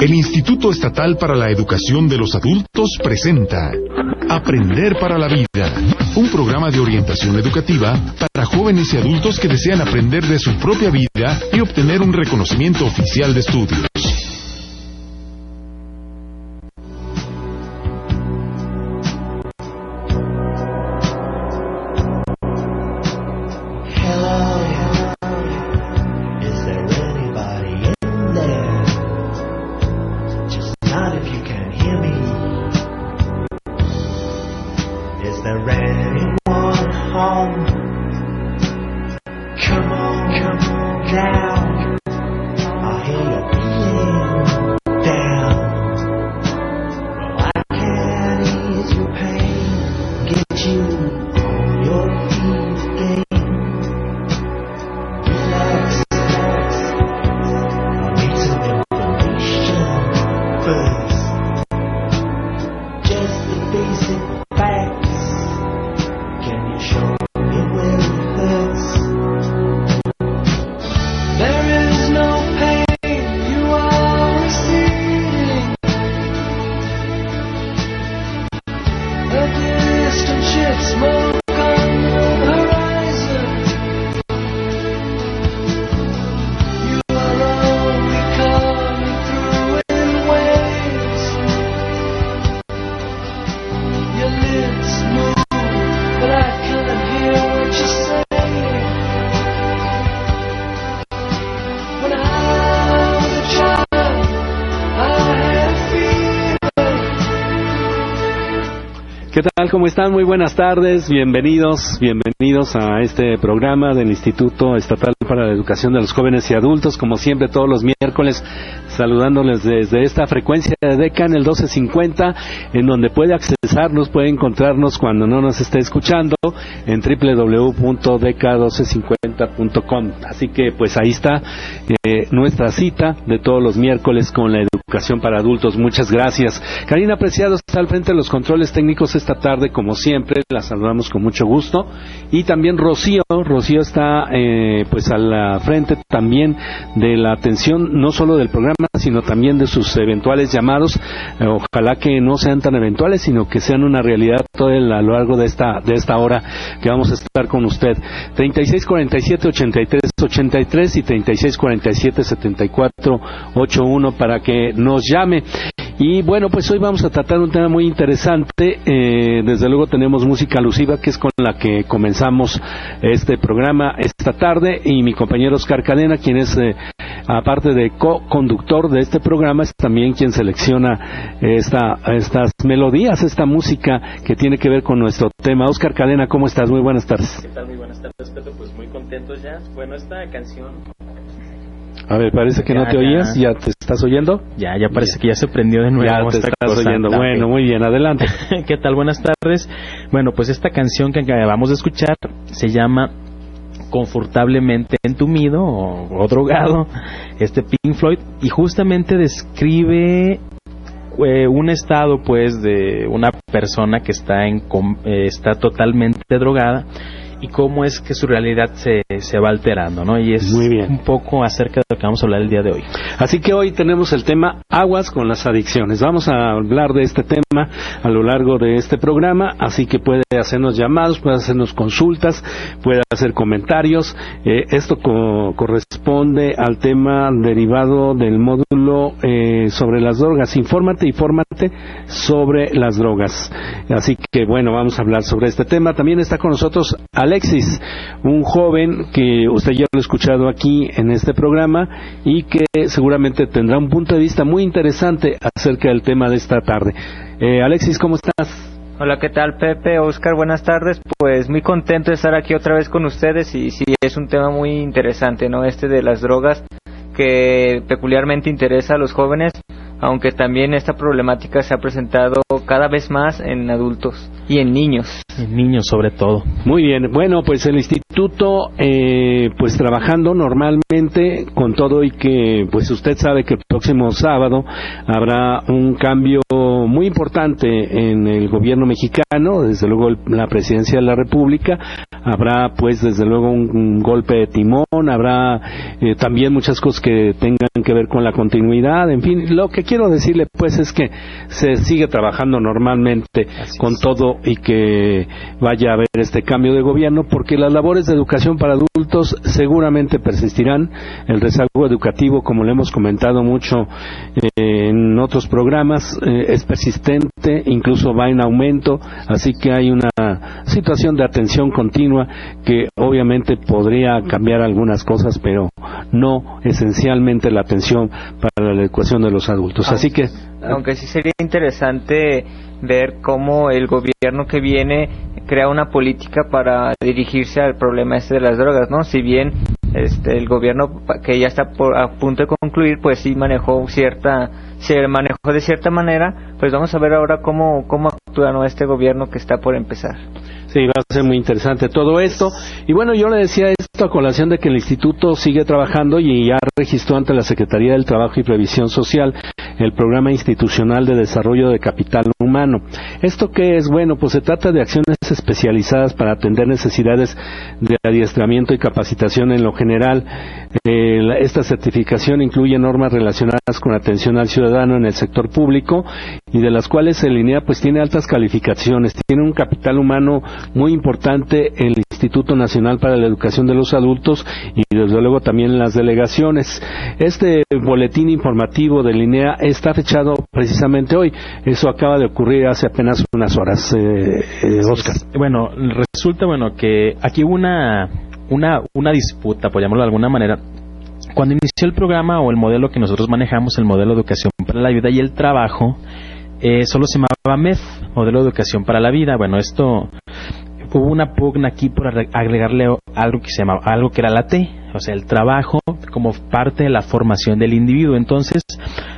El Instituto Estatal para la Educación de los Adultos presenta Aprender para la Vida, un programa de orientación educativa para jóvenes y adultos que desean aprender de su propia vida y obtener un reconocimiento oficial de estudios. Están? Muy buenas tardes, bienvenidos, bienvenidos a este programa del Instituto Estatal para la Educación de los Jóvenes y Adultos, como siempre todos los miércoles, saludándoles desde esta frecuencia de DECA en el 1250, en donde puede accesarnos, puede encontrarnos cuando no nos esté escuchando en www.deca1250.com. Así que pues ahí está eh, nuestra cita de todos los miércoles con la educación para adultos. Muchas gracias. Karina Preciado está al frente de los controles técnicos esta tarde, como siempre, la saludamos con mucho gusto. Y también Rocío, Rocío está eh, pues a la frente también de la atención, no solo del programa, sino también de sus eventuales llamados. Eh, ojalá que no sean tan eventuales, sino que sean una realidad todo a lo largo de esta, de esta hora que vamos a estar con usted. 3647-8383 y 3647-7481 para que nos llame. Y bueno, pues hoy vamos a tratar un tema muy interesante. Eh, desde luego tenemos música alusiva, que es con la que comenzamos este programa esta tarde. Y mi compañero Oscar Cadena, quien es, eh, aparte de co-conductor de este programa, es también quien selecciona esta, estas melodías, esta música que tiene que ver con nuestro tema. Oscar Cadena, ¿cómo estás? Muy buenas tardes. ¿Qué tal? Muy buenas tardes, Pedro. Pues muy contentos ya. Bueno, esta canción a ver, parece que no te oías, ya te estás oyendo. Ya, ya parece que ya se prendió de nuevo. Ya te estás oyendo. Bueno, muy bien, adelante. ¿Qué tal? Buenas tardes. Bueno, pues esta canción que acabamos de escuchar se llama confortablemente entumido o, o drogado, este Pink Floyd, y justamente describe eh, un estado pues de una persona que está en eh, está totalmente drogada y cómo es que su realidad se, se va alterando, ¿no? Y es un poco acerca de lo que vamos a hablar el día de hoy. Así que hoy tenemos el tema aguas con las adicciones. Vamos a hablar de este tema a lo largo de este programa, así que puede hacernos llamados, puede hacernos consultas, puede hacer comentarios. Eh, esto corresponde al tema derivado del módulo eh, sobre las drogas. Infórmate, infórmate sobre las drogas. Así que bueno, vamos a hablar sobre este tema. También está con nosotros Alexis, un joven que usted ya lo ha escuchado aquí en este programa y que seguramente tendrá un punto de vista muy interesante acerca del tema de esta tarde. Eh, Alexis, ¿cómo estás? Hola, ¿qué tal Pepe? Oscar, buenas tardes. Pues muy contento de estar aquí otra vez con ustedes y sí, es un tema muy interesante, ¿no? Este de las drogas que peculiarmente interesa a los jóvenes, aunque también esta problemática se ha presentado cada vez más en adultos y en niños. En niños sobre todo. Muy bien, bueno, pues el instituto, eh, pues trabajando normalmente con todo y que, pues usted sabe que el próximo sábado habrá un cambio muy importante en el gobierno mexicano, desde luego la presidencia de la República, habrá pues desde luego un, golpe de timón, habrá eh, también muchas cosas que tengan que ver con la continuidad, en fin, lo que quiero decirle pues es que se sigue trabajando normalmente con todo y que vaya a haber este cambio de gobierno porque las labores de educación para adultos seguramente persistirán, el rezago educativo como le hemos comentado mucho eh, en otros programas eh, es persistente, incluso va en aumento, así que hay una situación de atención continua que obviamente podría cambiar algunas cosas, pero no esencialmente la atención para la educación de los adultos. Así que aunque sí sería interesante ver cómo el gobierno que viene crea una política para dirigirse al problema este de las drogas, ¿no? Si bien este el gobierno que ya está por, a punto de concluir, pues sí manejó cierta se manejó de cierta manera, pues vamos a ver ahora cómo cómo actúa ¿no? este gobierno que está por empezar. Sí, va a ser muy interesante todo esto. Y bueno, yo le decía esto a colación de que el instituto sigue trabajando y ya registró ante la Secretaría del Trabajo y Previsión Social el Programa Institucional de Desarrollo de Capital Humano. ¿Esto qué es? Bueno, pues se trata de acciones especializadas para atender necesidades de adiestramiento y capacitación en lo general. Eh, esta certificación incluye normas relacionadas con atención al ciudadano en el sector público y de las cuales el INEA pues tiene altas calificaciones, tiene un capital humano muy importante en Instituto Nacional para la Educación de los Adultos y desde luego también las delegaciones. Este boletín informativo de INEA está fechado precisamente hoy. Eso acaba de ocurrir hace apenas unas horas, eh, eh, Oscar. Bueno, resulta bueno que aquí hubo una, una, una disputa, por de alguna manera, cuando inició el programa o el modelo que nosotros manejamos, el modelo de educación para la vida y el trabajo, eh, solo se llamaba MED, modelo de educación para la vida. Bueno, esto hubo una pugna aquí por agregarle algo que se llamaba, algo que era la T, o sea, el trabajo como parte de la formación del individuo. Entonces,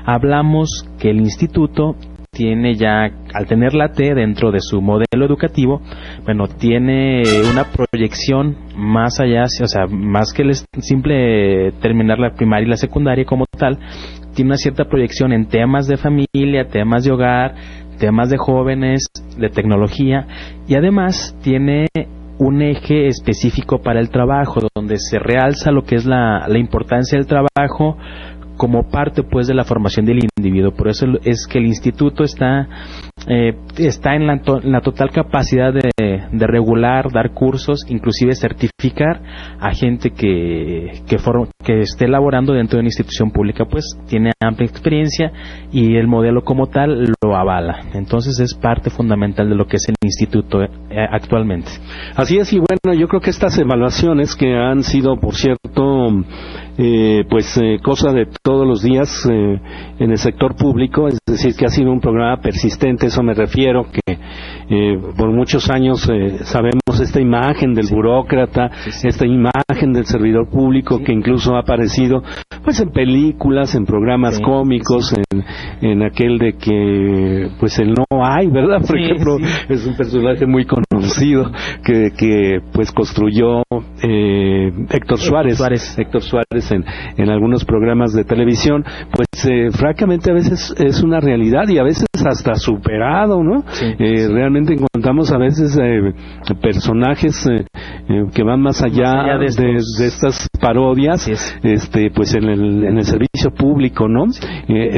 hablamos que el instituto tiene ya, al tener la T dentro de su modelo educativo, bueno, tiene una proyección más allá, o sea, más que el simple terminar la primaria y la secundaria como tal, tiene una cierta proyección en temas de familia, temas de hogar, temas de jóvenes, de tecnología y además tiene un eje específico para el trabajo donde se realza lo que es la, la importancia del trabajo como parte pues de la formación del individuo. Por eso es que el instituto está, eh, está en la, total capacidad de, regular, dar cursos, inclusive certificar a gente que, que, que esté laborando dentro de una institución pública, pues tiene amplia experiencia y el modelo como tal lo avala. Entonces es parte fundamental de lo que es el instituto eh, actualmente. Así es, y bueno, yo creo que estas evaluaciones que han sido, por cierto, eh, pues eh, cosa de todos los días eh, en el sector público, es decir, que ha sido un programa persistente, eso me refiero, que por muchos años sabemos esta imagen del burócrata, esta imagen del servidor público que incluso ha aparecido pues en películas, en programas cómicos, en, en, aquel de que pues el no hay, ¿verdad? Por ejemplo, es un personaje muy conocido que, que pues construyó Héctor Suárez, Suárez. Héctor Suárez en, algunos programas de televisión, pues eh, francamente a veces es una realidad y a veces hasta superado, ¿no? Eh, realmente encontramos a veces eh, personajes que van más allá, de, estas parodias, este, pues en el, en el servicio público, ¿no?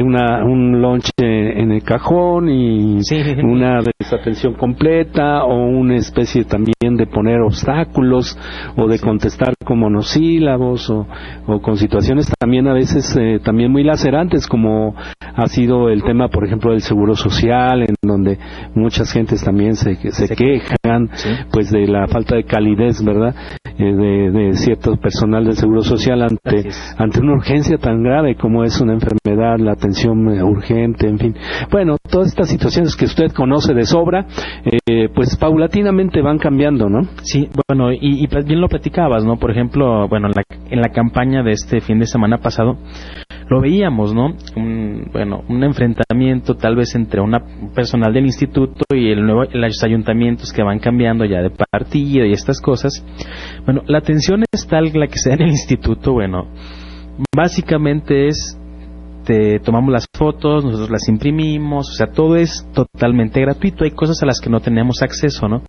una, un lunch en el cajón y una desatención completa o una especie también de poner obstáculos o de contestar con monosílabos o, o con situaciones también a veces eh, también muy lacerantes como ha sido el tema por ejemplo del seguro social en donde muchas gentes también se, se, quejan quejan pues de la falta de calidez, ¿verdad? Eh, de, de, cierto personal del Seguro Social ante, ante una urgencia tan grave como es una enfermedad, la atención urgente, en fin. Bueno, todas estas situaciones que usted conoce de sobra, eh, pues paulatinamente van cambiando, ¿no? Sí, bueno, y, y, bien lo platicabas, ¿no? Por ejemplo, bueno, en la, en la campaña de este fin de semana pasado, lo veíamos, ¿no? Un, bueno, un enfrentamiento tal vez entre una personal del instituto y el nuevo, los ayuntamientos que van cambiando ya de partido y estas cosas. Bueno, la atención es tal la que se da en el instituto, bueno, básicamente es te tomamos las fotos, nosotros las imprimimos, o sea, todo es totalmente gratuito, hay cosas a las que no tenemos acceso, ¿no?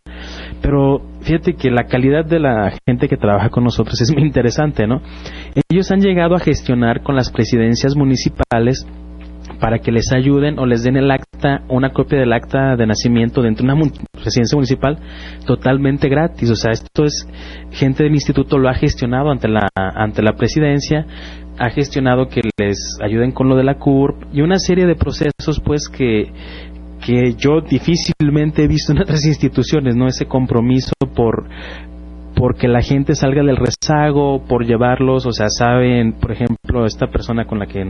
Pero fíjate que la calidad de la gente que trabaja con nosotros es muy interesante, ¿no? Ellos han llegado a gestionar con las presidencias municipales para que les ayuden o les den el acta, una copia del acta de nacimiento dentro de una residencia municipal totalmente gratis. O sea, esto es gente del instituto lo ha gestionado ante la ante la presidencia, ha gestionado que les ayuden con lo de la CURP y una serie de procesos pues que que yo difícilmente he visto en otras instituciones, ¿no? Ese compromiso por porque la gente salga del rezago, por llevarlos, o sea, saben, por ejemplo, esta persona con la que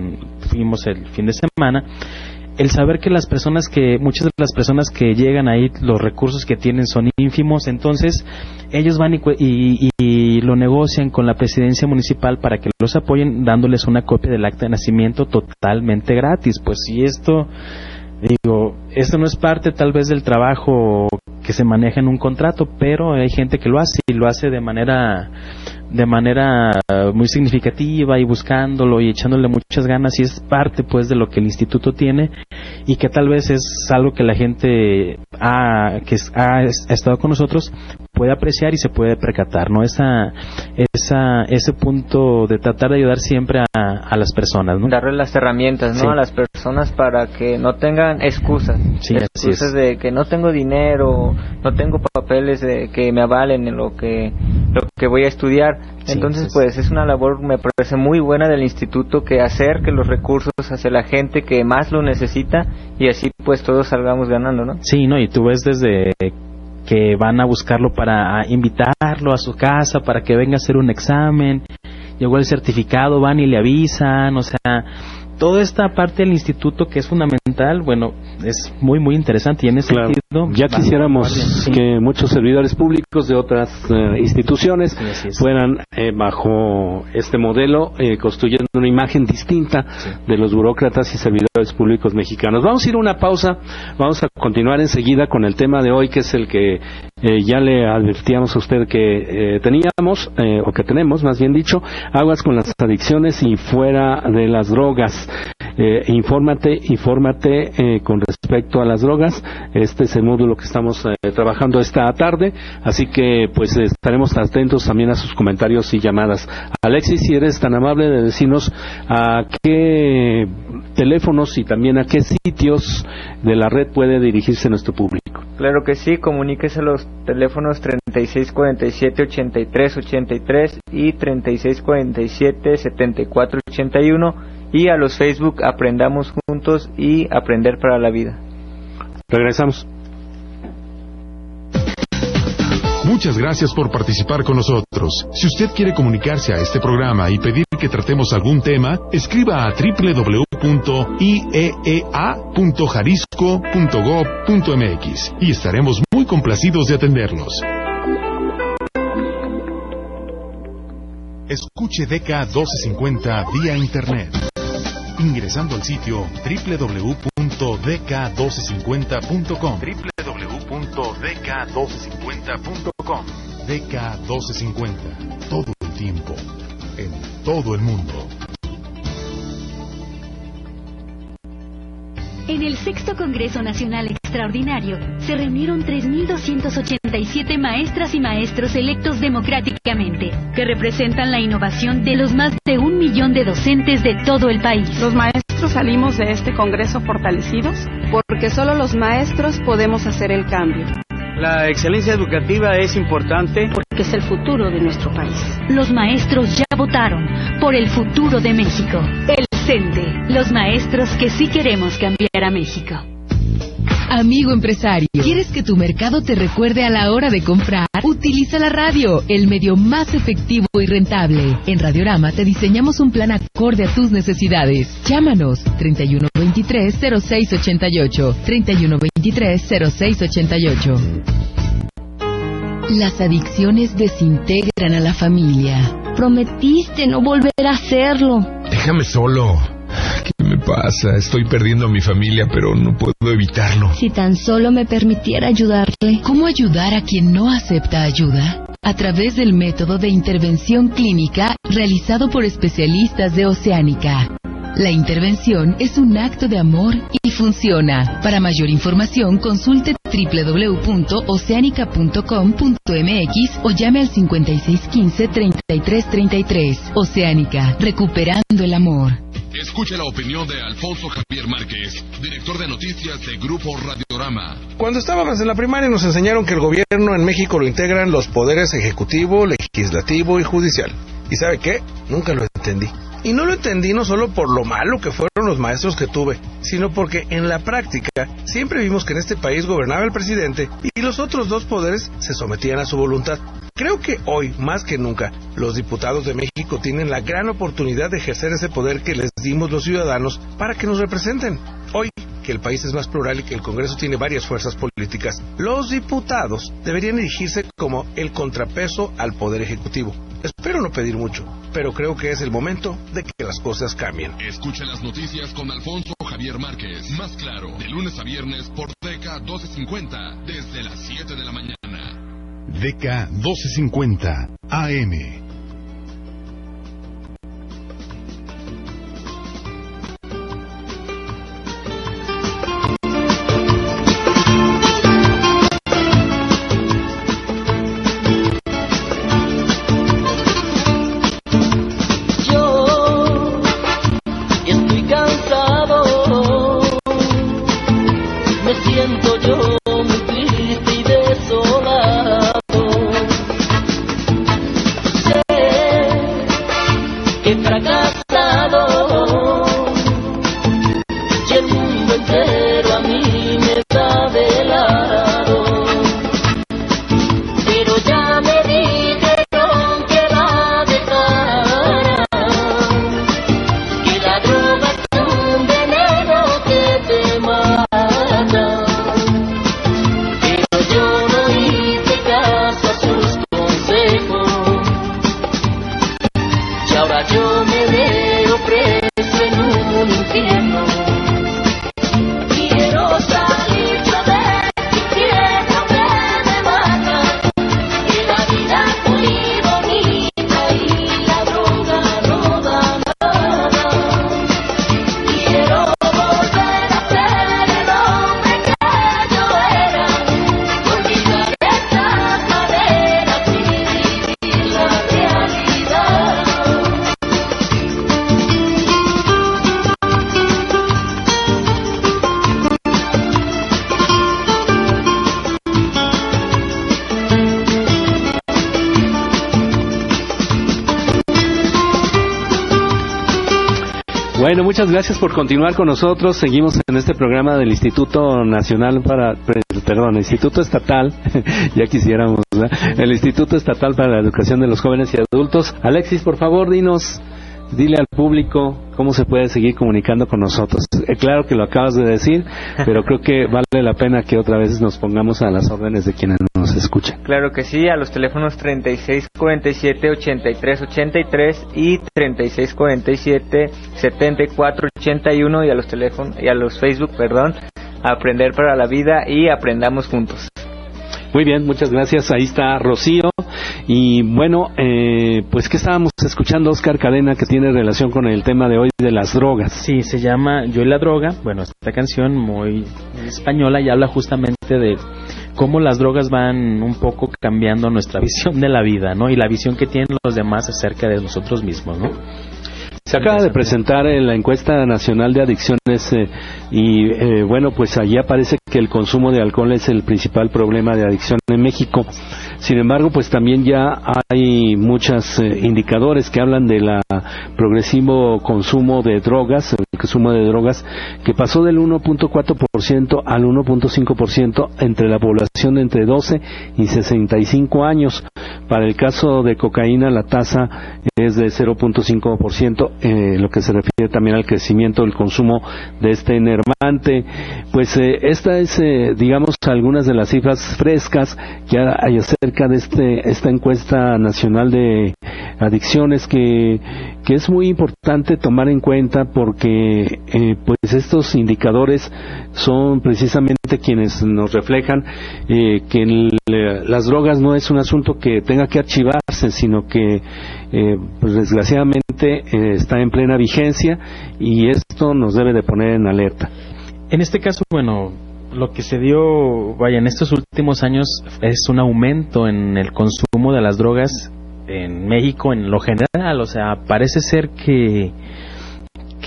fuimos el fin de semana, el saber que las personas que, muchas de las personas que llegan ahí, los recursos que tienen son ínfimos, entonces ellos van y, y, lo negocian con la presidencia municipal para que los apoyen dándoles una copia del acta de nacimiento totalmente gratis. Pues si esto, digo, esto no es parte tal vez del trabajo que se maneja en un contrato, pero hay gente que lo hace y lo hace de manera de manera muy significativa y buscándolo y echándole muchas ganas y es parte pues de lo que el instituto tiene y que tal vez es algo que la gente ha, que ha, estado con nosotros puede apreciar y se puede percatar, ¿no? Esa, esa, ese punto de tratar de ayudar siempre a, a las personas, ¿no? Darle las herramientas, ¿no? A las personas para que no tengan excusas. excusas de que no tengo dinero, no tengo papeles de que me avalen en lo que, lo que voy a estudiar. Entonces, pues es una labor, me parece muy buena del instituto que acerque los recursos hacia la gente que más lo necesita y así pues todos salgamos ganando, ¿no? Sí, ¿no? Y tú ves desde que van a buscarlo para invitarlo a su casa para que venga a hacer un examen, llegó el certificado, van y le avisan, o sea, toda esta parte del instituto que es fundamental, bueno, es muy, muy interesante y en ese sentido... Ya quisiéramos que muchos servidores públicos de otras eh, instituciones fueran eh, bajo este modelo eh, construyendo una imagen distinta de los burócratas y servidores públicos mexicanos. Vamos a ir a una pausa, vamos a continuar enseguida con el tema de hoy que es el que ya le advertíamos a usted que teníamos, o que tenemos más bien dicho, aguas con las adicciones y fuera de las drogas. Eh, infórmate, infórmate eh, con respecto a las drogas. Este es el módulo que estamos eh, trabajando esta tarde, así que pues estaremos atentos también a sus comentarios y llamadas. Alexis, si eres tan amable de decirnos a qué teléfonos y también a qué sitios de la red puede dirigirse nuestro público. Claro que sí, comuníquese a los teléfonos 3647-8383 y 3647-7481 y a los Facebook Aprendamos Juntos y Aprender para la Vida. Regresamos. Muchas gracias por participar con nosotros. Si usted quiere comunicarse a este programa y pedir que tratemos algún tema, escriba a www.iea.jalisco.gov.mx y estaremos muy complacidos de atenderlos. Escuche DK 1250 vía Internet ingresando al sitio www.dk1250.com www.dk1250.com DK1250 todo el tiempo. En todo el mundo. En el sexto Congreso Nacional Extraordinario se reunieron 3.287 maestras y maestros electos democráticamente, que representan la innovación de los más de un millón de docentes de todo el país. Los maestros salimos de este Congreso fortalecidos porque solo los maestros podemos hacer el cambio. La excelencia educativa es importante porque es el futuro de nuestro país. Los maestros ya votaron por el futuro de México. El CENDE, los maestros que sí queremos cambiar a México. Amigo empresario, ¿quieres que tu mercado te recuerde a la hora de comprar? Utiliza la radio, el medio más efectivo y rentable. En Radiorama te diseñamos un plan acorde a tus necesidades. Llámanos 3123-0688. 3123-0688. Las adicciones desintegran a la familia. Prometiste no volver a hacerlo. Déjame solo. ¿Qué me pasa? Estoy perdiendo a mi familia, pero no puedo evitarlo. Si tan solo me permitiera ayudarle. ¿Cómo ayudar a quien no acepta ayuda? A través del método de intervención clínica realizado por especialistas de Oceánica. La intervención es un acto de amor y funciona. Para mayor información consulte www.oceanica.com.mx o llame al 5615-3333. Oceánica, recuperando el amor. Escuche la opinión de Alfonso Javier Márquez, director de noticias de Grupo Radiorama. Cuando estábamos en la primaria nos enseñaron que el gobierno en México lo integran los poderes ejecutivo, legislativo y judicial. ¿Y sabe qué? Nunca lo entendí. Y no lo entendí no solo por lo malo que fueron los maestros que tuve, sino porque en la práctica siempre vimos que en este país gobernaba el presidente y los otros dos poderes se sometían a su voluntad. Creo que hoy, más que nunca, los diputados de México tienen la gran oportunidad de ejercer ese poder que les dimos los ciudadanos para que nos representen. Hoy, que el país es más plural y que el Congreso tiene varias fuerzas políticas, los diputados deberían erigirse como el contrapeso al Poder Ejecutivo. Espero no pedir mucho, pero creo que es el momento de que las cosas cambien. Escuche las noticias con Alfonso Javier Márquez. Más claro, de lunes a viernes por DECA 1250, desde las 7 de la mañana. DK 1250 AM. Bueno, muchas gracias por continuar con nosotros. Seguimos en este programa del Instituto Nacional para, perdón, Instituto Estatal, ya quisiéramos, ¿verdad? el Instituto Estatal para la Educación de los Jóvenes y Adultos. Alexis, por favor, dinos, dile al público cómo se puede seguir comunicando con nosotros. Eh, claro que lo acabas de decir, pero creo que vale la pena que otra vez nos pongamos a las órdenes de quienes nos escuchan. Claro que sí, a los teléfonos 3647-8383 y 3647-7481 y a los teléfonos y a los Facebook, perdón, Aprender para la Vida y Aprendamos Juntos. Muy bien, muchas gracias. Ahí está Rocío. Y bueno, eh, pues que estábamos escuchando Oscar Cadena que tiene relación con el tema de hoy de las drogas. Sí, se llama Yo y la droga. Bueno, esta canción muy española y habla justamente de cómo las drogas van un poco cambiando nuestra visión de la vida, ¿no? Y la visión que tienen los demás acerca de nosotros mismos, ¿no? Se acaba de presentar en la encuesta nacional de adicciones eh, y eh, bueno, pues allí aparece que el consumo de alcohol es el principal problema de adicción en México. Sin embargo, pues también ya hay muchos indicadores que hablan de la progresivo consumo de drogas, el consumo de drogas que pasó del 1.4% al 1.5% entre la población de entre 12 y 65 años. Para el caso de cocaína la tasa es de 0.5%, eh, lo que se refiere también al crecimiento del consumo de este enervante. Pues eh, esta es, eh, digamos, algunas de las cifras frescas que hay acerca de este, esta encuesta nacional de adicciones que, que es muy importante tomar en cuenta porque eh, pues estos indicadores son precisamente quienes nos reflejan eh, que el- las drogas no es un asunto que tenga que archivarse, sino que eh, pues desgraciadamente eh, está en plena vigencia y esto nos debe de poner en alerta. En este caso, bueno, lo que se dio, vaya, en estos últimos años es un aumento en el consumo de las drogas en México en lo general, o sea, parece ser que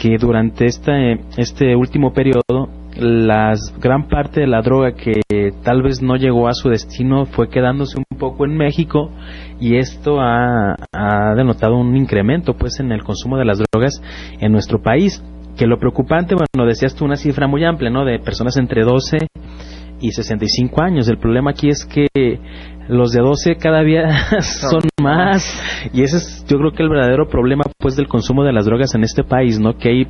que durante este este último periodo las gran parte de la droga que tal vez no llegó a su destino fue quedándose un poco en México y esto ha, ha denotado un incremento pues en el consumo de las drogas en nuestro país que lo preocupante bueno decías tú una cifra muy amplia no de personas entre 12 y 65 años. El problema aquí es que los de 12 cada día son más. y ese es yo creo que el verdadero problema pues del consumo de las drogas en este país no que hay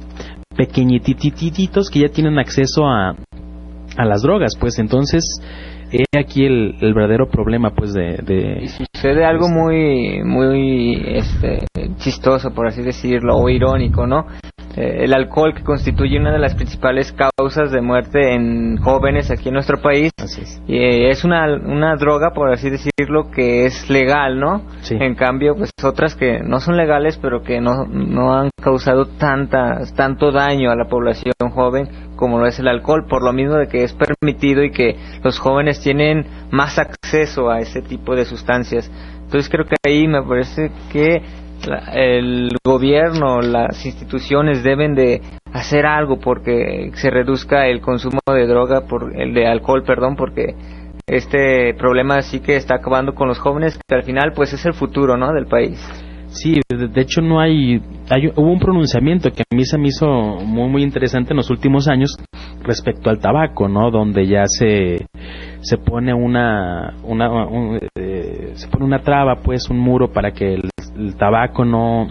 pequeñitititos que ya tienen acceso a a las drogas pues. Entonces he aquí el, el verdadero problema pues de, de sucede algo muy muy este chistoso por así decirlo o irónico no Eh, el alcohol que constituye una de las principales causas de muerte en jóvenes aquí en nuestro país. Y eh, es una una droga por así decirlo que es legal no en cambio pues otras que no son legales pero que no no han causado tanta tanto daño a la población joven como lo es el alcohol por lo mismo de que es permitido y que los jóvenes tienen más acceso a ese tipo de sustancias. Entonces creo que ahí me parece que la- el gobierno, las instituciones deben de hacer algo porque se reduzca el consumo de droga por el de alcohol, perdón, porque este problema sí que está acabando con los jóvenes que al final pues es el futuro, ¿no? del país. Sí, de, hecho no hay, hay hubo un pronunciamiento que a mí se me hizo muy muy interesante en los últimos años respecto al tabaco, ¿no? Donde ya se se pone una una un- eh, se pone una traba, pues un muro para que el, el tabaco no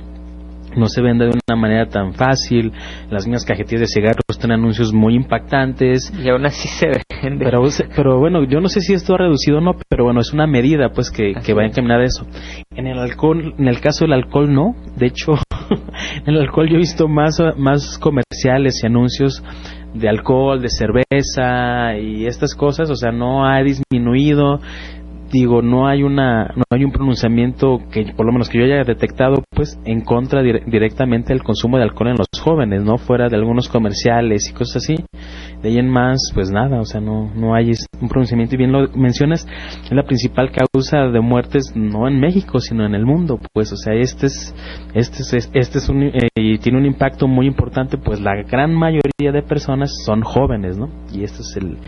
no se venda de una manera tan fácil. Las mismas cajetillas de cigarros tienen anuncios muy impactantes. Y aún así se vende. Pero, pero bueno, yo no sé si esto ha reducido o no, pero bueno, es una medida pues que, que va a encaminar eso. En el alcohol, en el caso del alcohol no. De hecho, en el alcohol yo he visto más, más comerciales y anuncios de alcohol, de cerveza y estas cosas, o sea, no ha disminuido. Digo, no hay una, no hay un pronunciamiento que, por lo menos que yo haya detectado, pues, en contra dire- directamente del consumo de alcohol en los jóvenes, ¿no? Fuera de algunos comerciales y cosas así. De ahí en más, pues nada, o sea, no, no hay un pronunciamiento. Y bien lo mencionas, es la principal causa de muertes no en México, sino en el mundo, pues, o sea, este es, este es, este es un, eh, y tiene un impacto muy importante, pues la gran mayoría de personas son jóvenes, ¿no? Y este es el,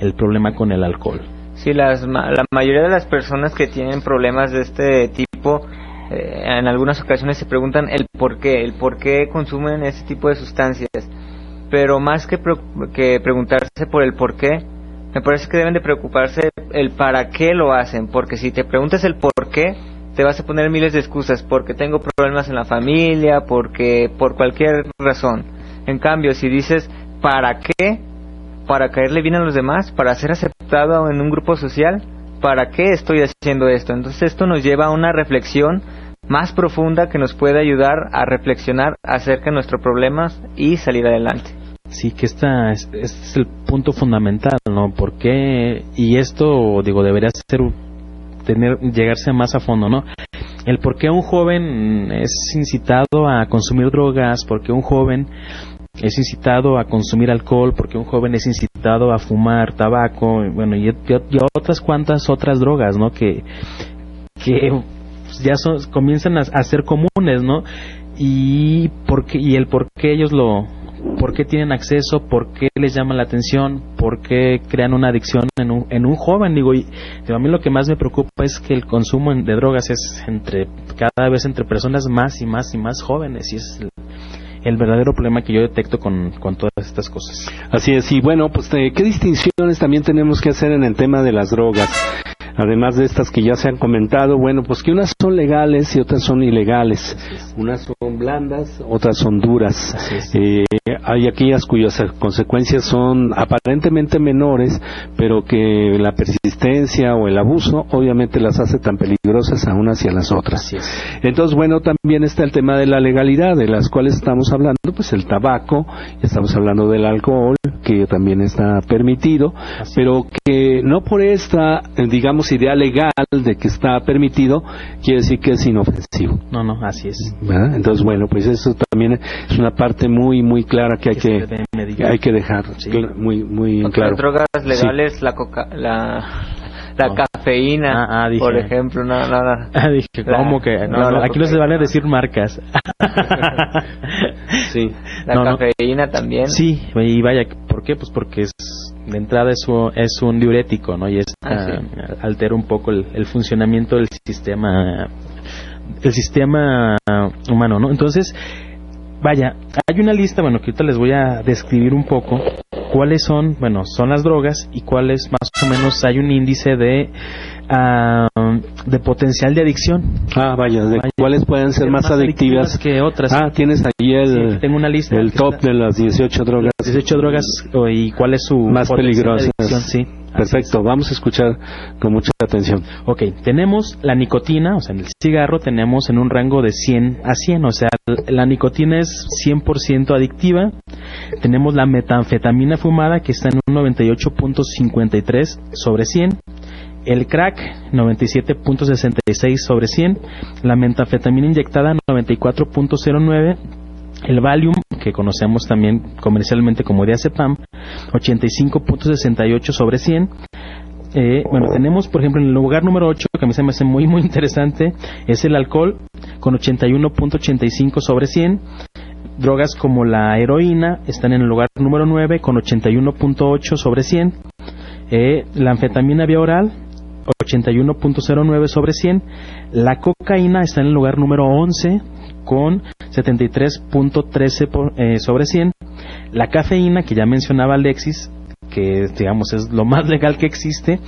el problema con el alcohol. Sí, las, la mayoría de las personas que tienen problemas de este tipo, eh, en algunas ocasiones se preguntan el por qué, el por qué consumen ese tipo de sustancias. Pero más que, pre- que preguntarse por el por qué, me parece que deben de preocuparse el para qué lo hacen, porque si te preguntas el por qué, te vas a poner miles de excusas, porque tengo problemas en la familia, porque por cualquier razón. En cambio, si dices para qué, para caerle bien a los demás, para ser aceptado en un grupo social, ¿para qué estoy haciendo esto? Entonces esto nos lleva a una reflexión más profunda que nos puede ayudar a reflexionar acerca de nuestros problemas y salir adelante. Sí, que esta es, este es el punto fundamental, ¿no? ¿Por qué? Y esto, digo, debería ser tener llegarse más a fondo, ¿no? El por qué un joven es incitado a consumir drogas, por qué un joven es incitado a consumir alcohol, porque un joven es incitado a fumar tabaco, bueno, y, y- y otras cuantas otras drogas, ¿no? Que, que ya son, comienzan a, ser comunes, ¿no? Y, por qué- y el por qué ellos lo, por qué tienen acceso, por qué les llama la atención, por qué crean una adicción en un, en un joven, digo, y digo, a mí lo que más me preocupa es que el consumo de drogas es entre, cada vez entre personas más y más y más jóvenes, y es el, verdadero problema que yo detecto con, con todas estas cosas. Así es, y bueno, pues eh, qué distinciones también tenemos que hacer en el tema de las drogas. Además de estas que ya se han comentado, bueno, pues que unas son legales y otras son ilegales. Unas son blandas, otras son duras. Eh, hay aquellas cuyas consecuencias son aparentemente menores, pero que la persistencia o el abuso obviamente las hace tan peligrosas a unas y a las otras. Entonces, bueno, también está el tema de la legalidad, de las cuales estamos hablando, pues el tabaco, estamos hablando del alcohol, que también está permitido, pero que no por esta, eh, digamos, idea legal de que está permitido, quiere decir que es inofensivo. No, no, así es. ¿verdad? Entonces, bueno, pues eso también es una parte muy, muy clara que hay Que que, hay que dejar cl- muy, muy Otras claro. drogas Sí. legales, la coca, la, la No. cafeína, Ah, ah, dije. por ejemplo, no, no, no. Ah, dije, La- ¿cómo que? No, no, no, la aquí no se cocaína. vale decir marcas. sí. La No, no. cafeína también. Sí, y vaya, ¿por qué? Pues porque es, de entrada es un, es un diurético, ¿no? Y es, Ah, sí. ah, altera un poco el, el funcionamiento del sistema, el sistema humano, ¿no? Entonces, vaya, hay una lista, bueno, que ahorita les voy a describir un poco cuáles son, bueno, son las drogas y cuáles más o menos hay un índice de, ah, de potencial de adicción. Ah, vaya, de Vaya. cuáles pueden ser más adictivas. que otras. Ah, tienes ahí el, Sí, tengo una lista. el top está- de las 18 drogas 18 drogas y cuál es su más adicción, sí. Perfecto, vamos a escuchar con mucha atención. Ok, tenemos la nicotina, o sea, en el cigarro tenemos en un rango de 100 a 100, o sea, la nicotina es 100% adictiva. Tenemos la metanfetamina fumada que está en un 98.53 sobre 100. El crack 97.66 sobre 100. La metanfetamina inyectada 94.09. El Valium, que conocemos también comercialmente como diazepam, 85.68 sobre 100. Eh, bueno, tenemos, por ejemplo, en el lugar número 8, que a mí se me hace muy, muy interesante, es el alcohol, con 81.85 sobre 100. Drogas como la heroína están en el lugar número 9, con 81.8 sobre 100. Eh, la anfetamina vía oral, 81.09 sobre 100. La cocaína está en el lugar número 11, con 73.13 por- eh, sobre 100. La cafeína, que ya mencionaba Alexis, que digamos es lo más legal que existe,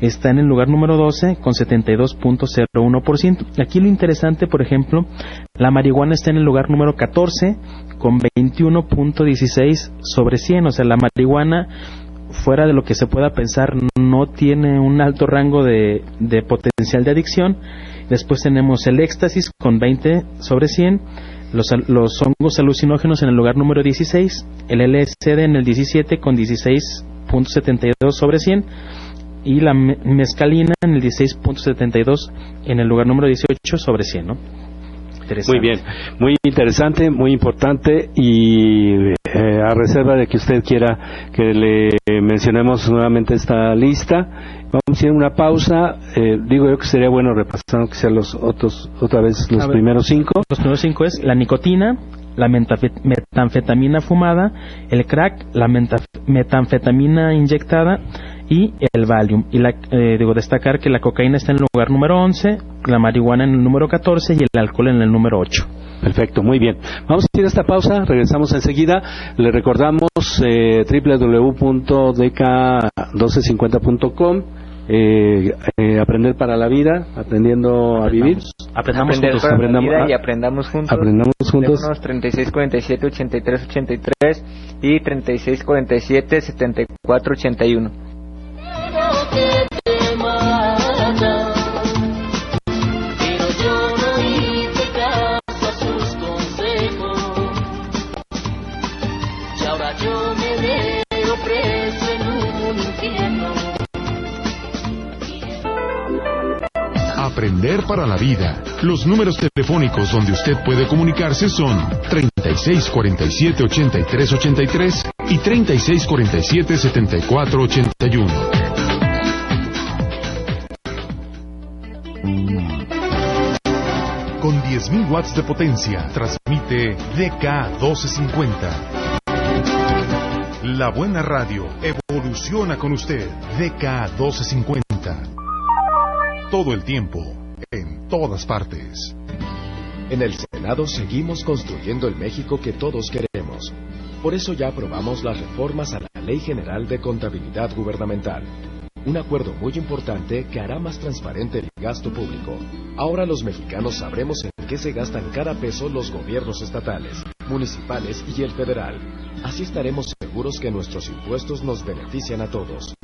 está en el lugar número 12 con 72.01%. Aquí lo interesante, por ejemplo, la marihuana está en el lugar número 14 con 21.16 sobre 100, o sea, la marihuana fuera de lo que se pueda pensar no tiene un alto rango de, de potencial de adicción. Después tenemos el éxtasis con 20 sobre 100, los, los hongos alucinógenos en el lugar número 16, el LSD en el 17 con 16.72 sobre 100 y la me- mescalina en el 16.72 en el lugar número 18 sobre 100, ¿no? Muy bien, muy interesante, muy importante y eh, a reserva de que usted quiera que le mencionemos nuevamente esta lista, vamos a hacer una pausa. Eh, digo yo que sería bueno repasar que sean los otros otra vez los A ver. primeros cinco. Los primeros cinco es la nicotina, la metanfetamina fumada, el crack, la metanfetamina inyectada y el Valium. Y la, eh, digo, destacar que la cocaína está en el lugar número 11, la marihuana en el número 14 y el alcohol en el número 8. Perfecto, muy bien. Vamos a ir a esta pausa, regresamos enseguida. Le recordamos eh, www.dk1250.com. Eh, eh, aprender para la vida, aprendiendo a vivir. Aprendamos Aprender juntos. para la aprendamos- vida ah, y aprendamos juntos. aprendamos juntos. Teléfonos 36 47 83 83 y 36 47 74 81. Aprender para la vida. Los números telefónicos donde usted puede comunicarse son 36 47 83 83 y 36 47 74 81. Con 10.000 watts de potencia, transmite DK1250. La buena radio evoluciona con usted. DK1250. Todo el tiempo, en todas partes. En el Senado seguimos construyendo el México que todos queremos. Por eso ya aprobamos las reformas a la Ley General de Contabilidad Gubernamental. Un acuerdo muy importante que hará más transparente el gasto público. Ahora los mexicanos sabremos en qué se gastan cada peso los gobiernos estatales, municipales y el federal. Así estaremos seguros que nuestros impuestos nos benefician a todos.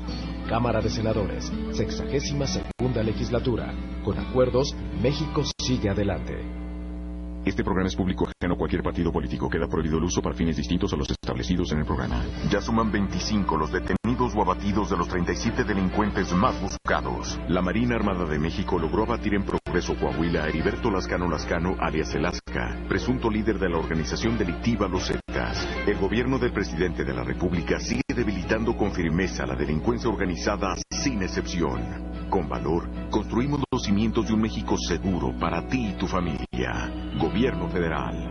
Cámara de Senadores, sexagésima segunda legislatura. Con acuerdos, México sigue adelante. Este programa es público ajeno a cualquier partido político. Queda prohibido el uso para fines distintos a los establecidos en el programa. Ya suman 25 los detenidos o abatidos de los 37 delincuentes más buscados. La Marina Armada de México logró abatir en Progreso Coahuila a Heriberto Lascano Lascano, alias Elasca, presunto líder de la organización delictiva Los Zetas. El gobierno del presidente de la República sigue debilitando con firmeza la delincuencia organizada sin excepción. Con valor, construimos los cimientos de un México seguro para ti y tu familia. Gobierno Federal.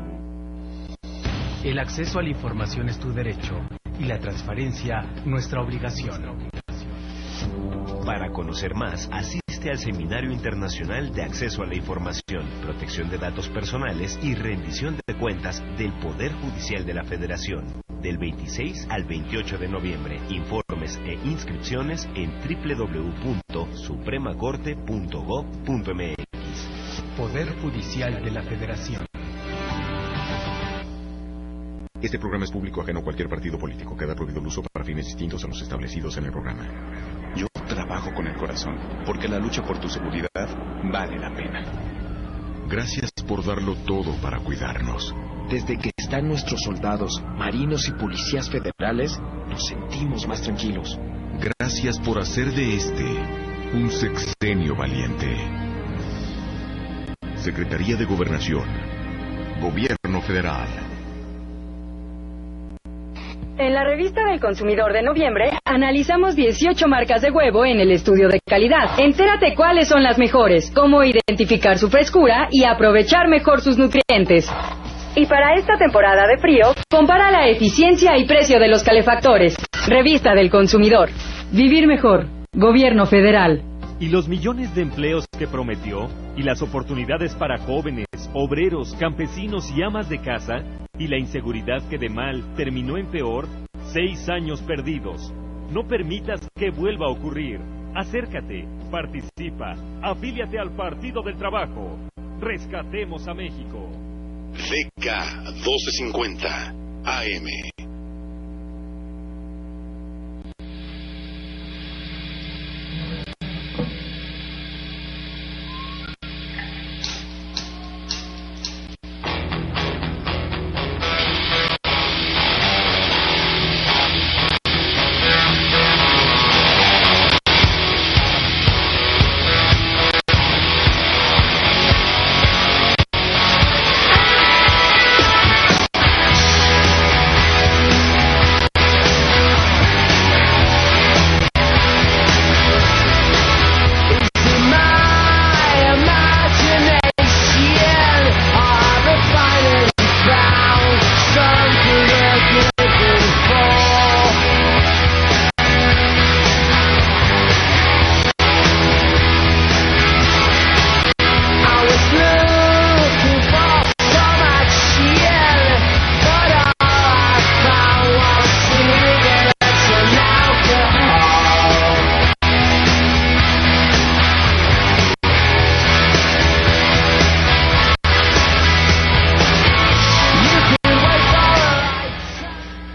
El acceso a la información es tu derecho y la transparencia nuestra obligación. Para conocer más, asiste al Seminario Internacional de Acceso a la Información, Protección de Datos Personales y Rendición de Cuentas del Poder Judicial de la Federación, del 26 al 28 de noviembre. Informes e inscripciones en www.supremacorte.gov.mx. Poder Judicial de la Federación. Este programa es público ajeno a cualquier partido político. Queda prohibido el uso para fines distintos a los establecidos en el programa. Yo trabajo con el corazón, porque la lucha por tu seguridad vale la pena. Gracias por darlo todo para cuidarnos. Desde que están nuestros soldados, marinos y policías federales, nos sentimos más tranquilos. Gracias por hacer de este un sexenio valiente. Secretaría de Gobernación. Gobierno Federal. En la revista del consumidor de noviembre analizamos 18 marcas de huevo en el estudio de calidad. Entérate cuáles son las mejores, cómo identificar su frescura y aprovechar mejor sus nutrientes. Y para esta temporada de frío, compara la eficiencia y precio de los calefactores. Revista del consumidor. Vivir mejor. Gobierno federal. ¿Y los millones de empleos que prometió? ¿Y las oportunidades para jóvenes, obreros, campesinos y amas de casa? ¿Y la inseguridad que de mal terminó en peor? Seis años perdidos. No permitas que vuelva a ocurrir. Acércate, participa, afíliate al Partido del Trabajo. Rescatemos a México. DK 1250 AM.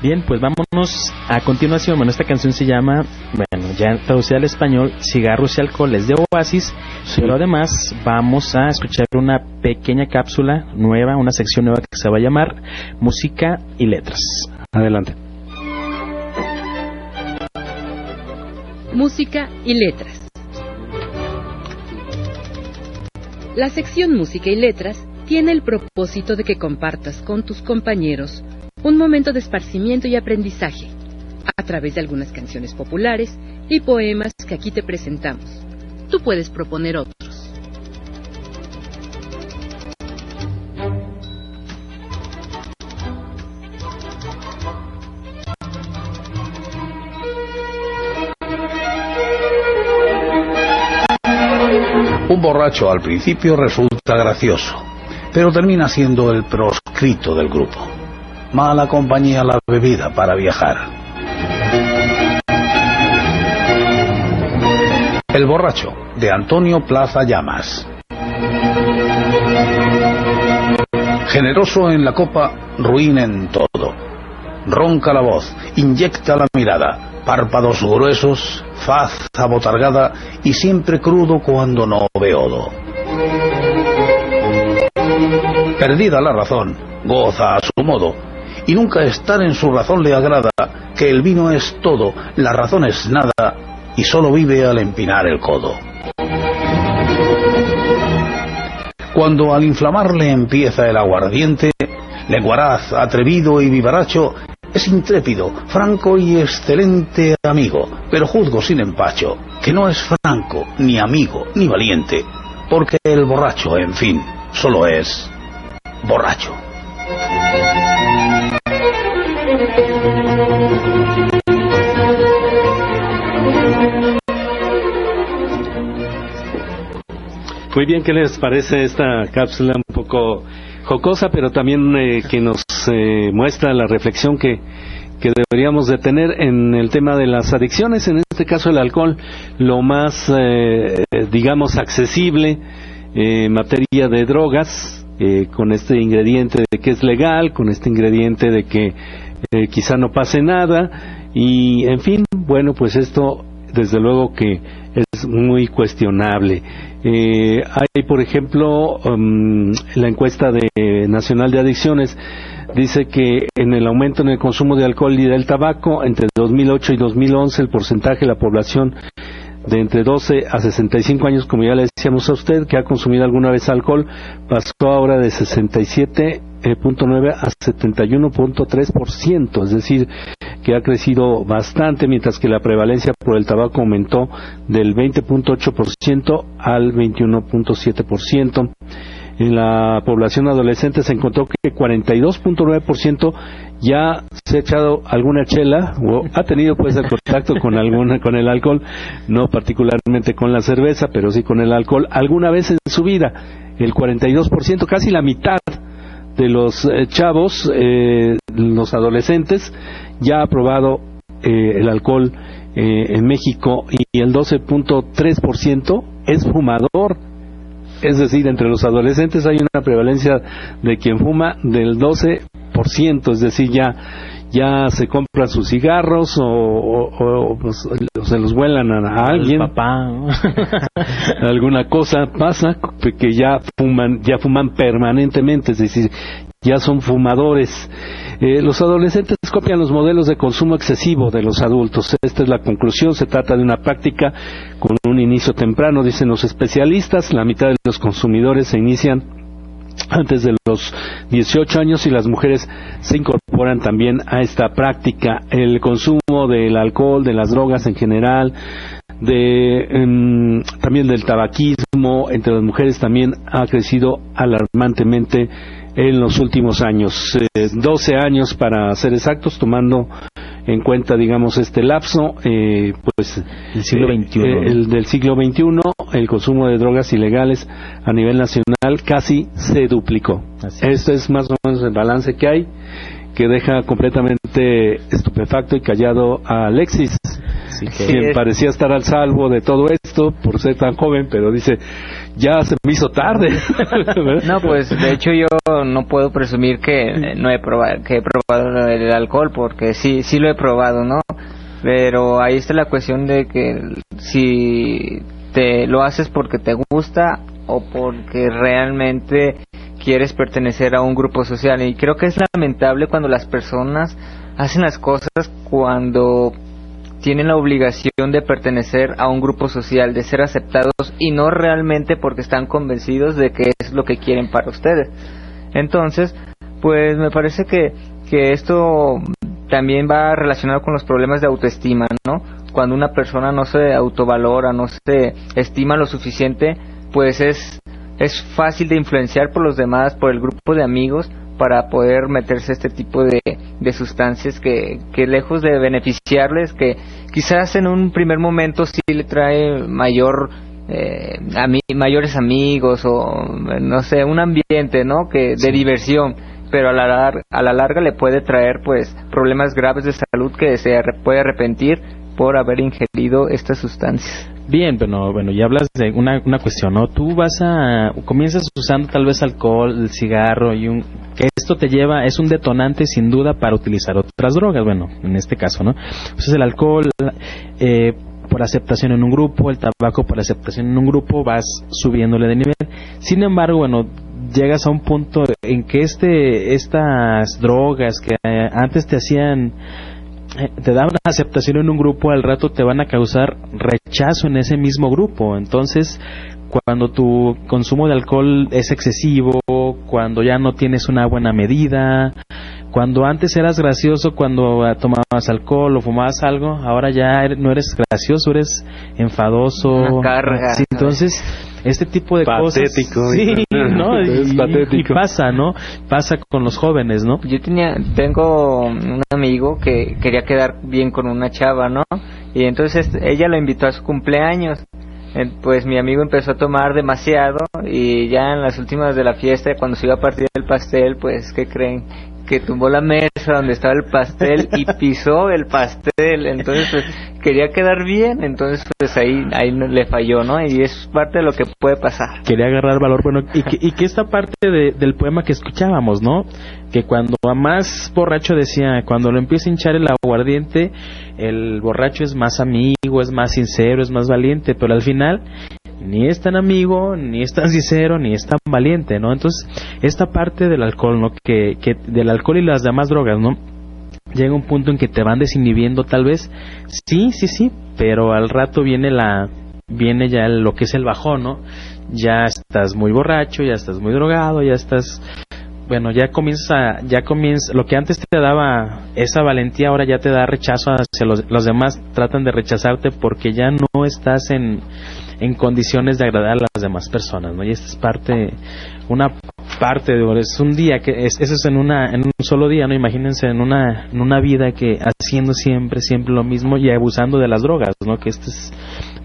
Bien, pues vámonos a continuación. Bueno, esta canción se llama, bueno, ya traducida al español, Cigarros y Alcohol, es de Oasis, pero además vamos a escuchar una pequeña cápsula nueva, una sección nueva que se va a llamar Música y Letras. Adelante. Música y Letras. La sección Música y Letras tiene el propósito de que compartas con tus compañeros un momento de esparcimiento y aprendizaje a través de algunas canciones populares y poemas que aquí te presentamos. Tú puedes proponer otros. Un borracho al principio resulta gracioso, pero termina siendo el proscrito del grupo. Mala compañía la bebida para viajar. El borracho, de Antonio Plaza Llamas. Generoso en la copa, ruin en todo. Ronca la voz, inyecta la mirada, párpados gruesos, faz abotargada y siempre crudo cuando no beodo. Perdida la razón, goza a su modo, y nunca estar en su razón le agrada, que el vino es todo, la razón es nada, y solo vive al empinar el codo. Cuando al inflamarle empieza el aguardiente, lenguaraz, atrevido y vivaracho, es intrépido, franco y excelente amigo, pero juzgo sin empacho que no es franco, ni amigo, ni valiente, porque el borracho, en fin, solo es borracho. Muy bien, ¿qué les parece esta cápsula un poco jocosa, pero también eh, que nos eh, muestra la reflexión que, que deberíamos de tener en el tema de las adicciones, en este caso el alcohol, lo más, eh, digamos, accesible en materia de drogas, eh, con este ingrediente de que es legal, con este ingrediente de que eh, quizá no pase nada, y en fin, bueno, pues esto desde luego que es muy cuestionable. Eh, hay, por ejemplo, um, la encuesta de Nacional de Adicciones dice que en el aumento en el consumo de alcohol y del tabaco entre 2008 y 2011 el porcentaje de la población de entre 12 a 65 años, como ya le decíamos a usted, que ha consumido alguna vez alcohol, pasó ahora de 67.9 a 71.3%, es decir, que ha crecido bastante, mientras que la prevalencia por el tabaco aumentó del 20.8% al 21.7%. En la población adolescente se encontró que 42.9% ya se ha echado alguna chela o ha tenido pues el contacto con alguna con el alcohol, no particularmente con la cerveza, pero sí con el alcohol alguna vez en su vida. El 42%, casi la mitad de los eh, chavos, eh, los adolescentes, ya ha probado eh, el alcohol eh, en México y el 12.3% es fumador. Es decir, entre los adolescentes hay una prevalencia de quien fuma del 12%, es decir, ya ya se compran sus cigarros o, o- o, pues, se los vuelan a, alguien. alguna cosa pasa que ya fuman ya fuman permanentemente es decir ya son fumadores Eh, los adolescentes copian los modelos de consumo excesivo de los adultos. Esta es la conclusión. Se trata de una práctica con un inicio temprano, dicen los especialistas. La mitad de los consumidores se inician antes de los 18 años y las mujeres se incorporan también a esta práctica. El consumo del alcohol, de las drogas en general, de em, también del tabaquismo entre las mujeres también ha crecido alarmantemente en los últimos años. Eh, 12 años para ser exactos, tomando en cuenta, digamos, este lapso, eh, pues El siglo eh, XXI, eh, ¿no? el del siglo XXI, el consumo de drogas ilegales a nivel nacional casi se duplicó. Este es más o menos el balance que hay, que deja completamente estupefacto y callado a Alexis, quien es- parecía estar al salvo de todo esto por ser tan joven, pero dice, ya se me hizo tarde. No, pues de hecho yo no puedo presumir que eh, no he probado, que he probado el alcohol porque sí, sí lo he probado, ¿no? Pero ahí está la cuestión de que si te lo haces porque te gusta o porque realmente quieres pertenecer a un grupo social y creo que es lamentable cuando las personas hacen las cosas cuando tienen la obligación de pertenecer a un grupo social, de ser aceptados y no realmente porque están convencidos de que es lo que quieren para ustedes. Entonces, pues me parece que, que esto también va relacionado con los problemas de autoestima, ¿no? Cuando una persona no se autovalora, no se estima lo suficiente, pues es, es fácil de influenciar por los demás, por el grupo de amigos, para poder meterse este tipo de, de sustancias que, que lejos de beneficiarles, que quizás en un primer momento sí le trae mayor eh, ami- mayores amigos o no sé, un ambiente, ¿no? Que de diversión, pero a la, lar- a la larga le puede traer pues problemas graves de salud que se puede arrepentir por haber ingerido estas sustancias. Bien, pero bueno, ya hablas de una, una cuestión, ¿no? Tú vas a, comienzas usando tal vez alcohol, el cigarro y un, que esto te lleva, es un detonante sin duda para utilizar otras drogas, bueno, en este caso, ¿no? Pues el alcohol, eh, por aceptación en un grupo, el tabaco por aceptación en un grupo, vas subiéndole de nivel. Sin embargo, bueno, llegas a un punto en que este, estas drogas que eh, antes te hacían te daban aceptación en un grupo, al rato te van a causar rechazo en ese mismo grupo. Entonces, cuando tu consumo de alcohol es excesivo, cuando ya no tienes una buena medida, cuando antes eras gracioso cuando eh, tomabas alcohol o fumabas algo, ahora ya er- no eres gracioso, eres enfadoso. Una carga. Sí, entonces, este tipo de Patético, cosas. Sí. ¿no? Es Y- patético. y pasa, ¿no? Pasa con los jóvenes, ¿no? Yo tenía, tengo un amigo que quería quedar bien con una chava, ¿no? Y entonces ella lo invitó a su cumpleaños. En- Pues mi amigo empezó a tomar demasiado y ya en las últimas de la fiesta, cuando se iba a partir el pastel, pues, ¿qué creen? Que tumbó la mesa donde estaba el pastel y pisó el pastel. Entonces, pues, quería quedar bien, entonces, pues ahí, ahí le falló, ¿no? Y es parte de lo que puede pasar. quería agarrar valor bueno y que, y que esta parte de- del poema que escuchábamos no que cuando a más borracho decía cuando lo empieza a hinchar el aguardiente el borracho es más amigo es más sincero es más valiente pero al final ni es tan amigo ni es tan sincero ni es tan valiente no entonces esta parte del alcohol no que, que del alcohol y las demás drogas no llega un punto en que te van desinhibiendo tal vez. Sí sí sí pero al rato viene la viene ya lo que es el bajón no ya estás muy borracho ya estás muy drogado ya estás bueno ya comienza ya comienza lo que antes te daba esa valentía ahora ya te da rechazo hacia los, los demás tratan de rechazarte porque ya no estás en en condiciones de agradar a las demás personas no y esta es parte una parte de es un día que es, eso es en una en un solo día no imagínense en una en una vida que haciendo siempre siempre lo mismo y abusando de las drogas no que esto es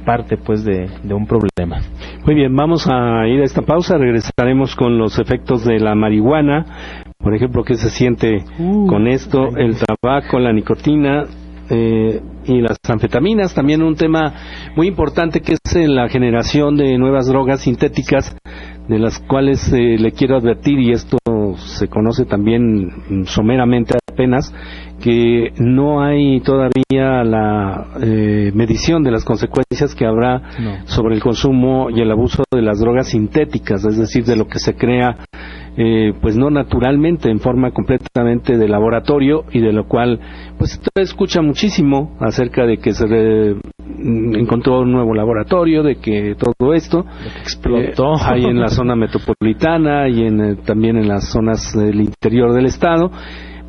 parte pues de, de un problema. Muy bien, vamos a ir a esta pausa, regresaremos con los efectos de la marihuana, por ejemplo, qué se siente con esto, el tabaco, la nicotina eh, y las anfetaminas, también un tema muy importante que es eh, la generación de nuevas drogas sintéticas, de las cuales eh, le quiero advertir, y esto se conoce también someramente apenas, que no hay todavía la eh, medición de las consecuencias que habrá No. sobre el consumo y el abuso de las drogas sintéticas, es decir, de lo que se crea, eh, pues no naturalmente, en forma completamente de laboratorio y de lo cual, pues se escucha muchísimo acerca de que se re- mm, encontró un nuevo laboratorio, de que todo esto explotó. eh, hay en la zona metropolitana y en, eh, también en las zonas del interior del estado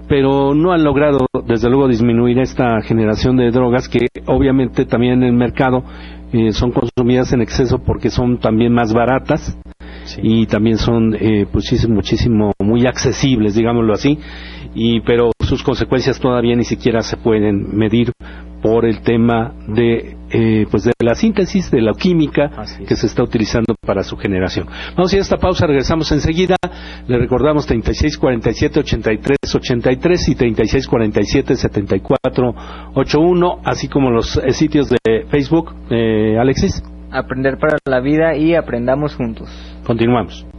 pero no han logrado desde luego disminuir esta generación de drogas que obviamente también en el mercado eh, son consumidas en exceso porque son también más baratas y también son eh, pues muchísimo muy accesibles digámoslo así y pero sus consecuencias todavía ni siquiera se pueden medir por el tema de eh, pues de la síntesis de la química que se está utilizando para su generación. Vamos a ir a esta pausa, regresamos enseguida. Le recordamos 36 47 83 83 y 36 47 74 81, así como los eh, sitios de Facebook. Eh, Alexis, Aprender para la vida y aprendamos juntos. Continuamos.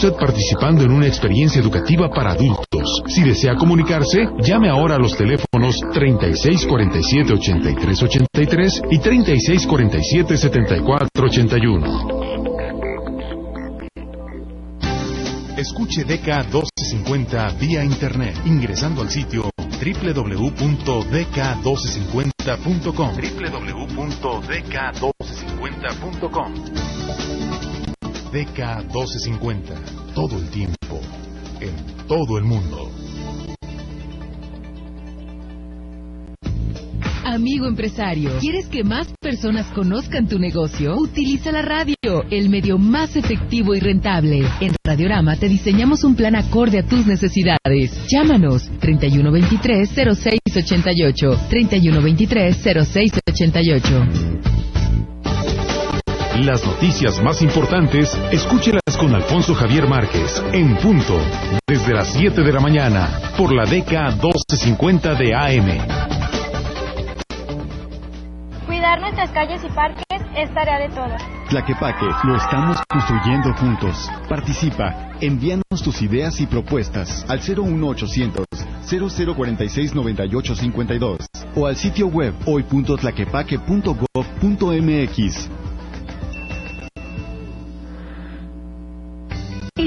Usted participando en una experiencia educativa para adultos. Si desea comunicarse, llame ahora a los teléfonos 3647-8383 y 3647-7481. Escuche DK 1250 vía internet ingresando al sitio www.dk1250.com www.dk1250.com DK 1250 todo el tiempo en todo el mundo. Amigo empresario, ¿quieres que más personas conozcan tu negocio? Utiliza la radio, el medio más efectivo y rentable. En Radiorama te diseñamos un plan acorde a tus necesidades. Llámanos 3123-0688. 3123-0688. Las noticias más importantes, escúchelas con Alfonso Javier Márquez, en punto, desde las 7 de la mañana, por la DECA 1250 de AM. Cuidar nuestras calles y parques es tarea de todos. Tlaquepaque, lo estamos construyendo juntos. Participa, envíanos tus ideas y propuestas al 01800 0046 9852 o al sitio web hoy.tlaquepaque.gov.mx.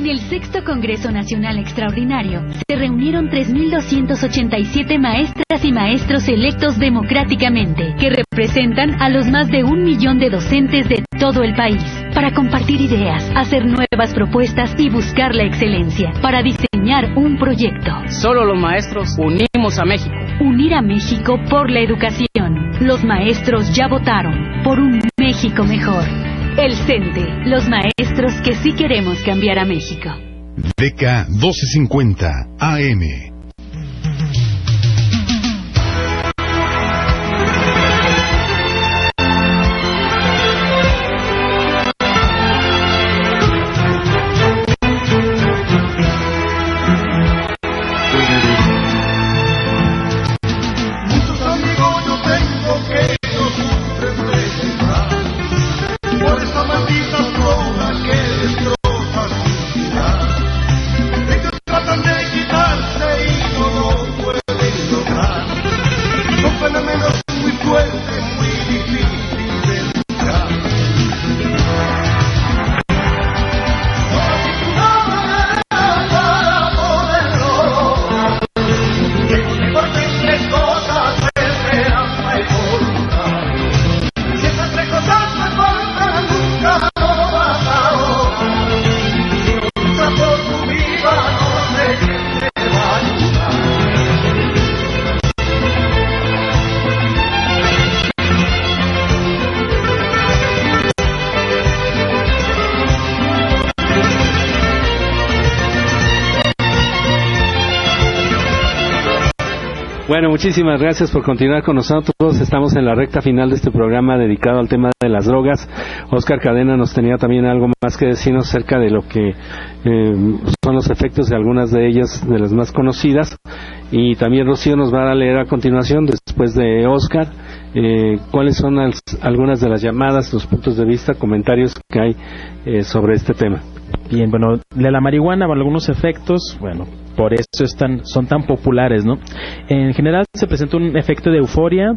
En el sexto Congreso Nacional Extraordinario se reunieron 3.287 maestras y maestros electos democráticamente, que representan a los más de un millón de docentes de todo el país, para compartir ideas, hacer nuevas propuestas y buscar la excelencia, para diseñar un proyecto. Solo los maestros unimos a México. Unir a México por la educación. Los maestros ya votaron por un México mejor. El CENTE, los maestros que sí queremos cambiar a México. DECA 1250 AM. Bueno, muchísimas gracias por continuar con nosotros. Estamos en la recta final de este programa dedicado al tema de las drogas. Oscar Cadena nos tenía también algo más que decirnos acerca de lo que eh, son los efectos de algunas de ellas, de las más conocidas. Y también Rocío nos va a leer a continuación, después de Oscar, eh, cuáles son al- algunas de las llamadas, los puntos de vista, comentarios que hay eh, sobre este tema. Bien, bueno, de la marihuana, algunos efectos, bueno, por eso están, son tan populares, ¿no? En general se presenta un efecto de euforia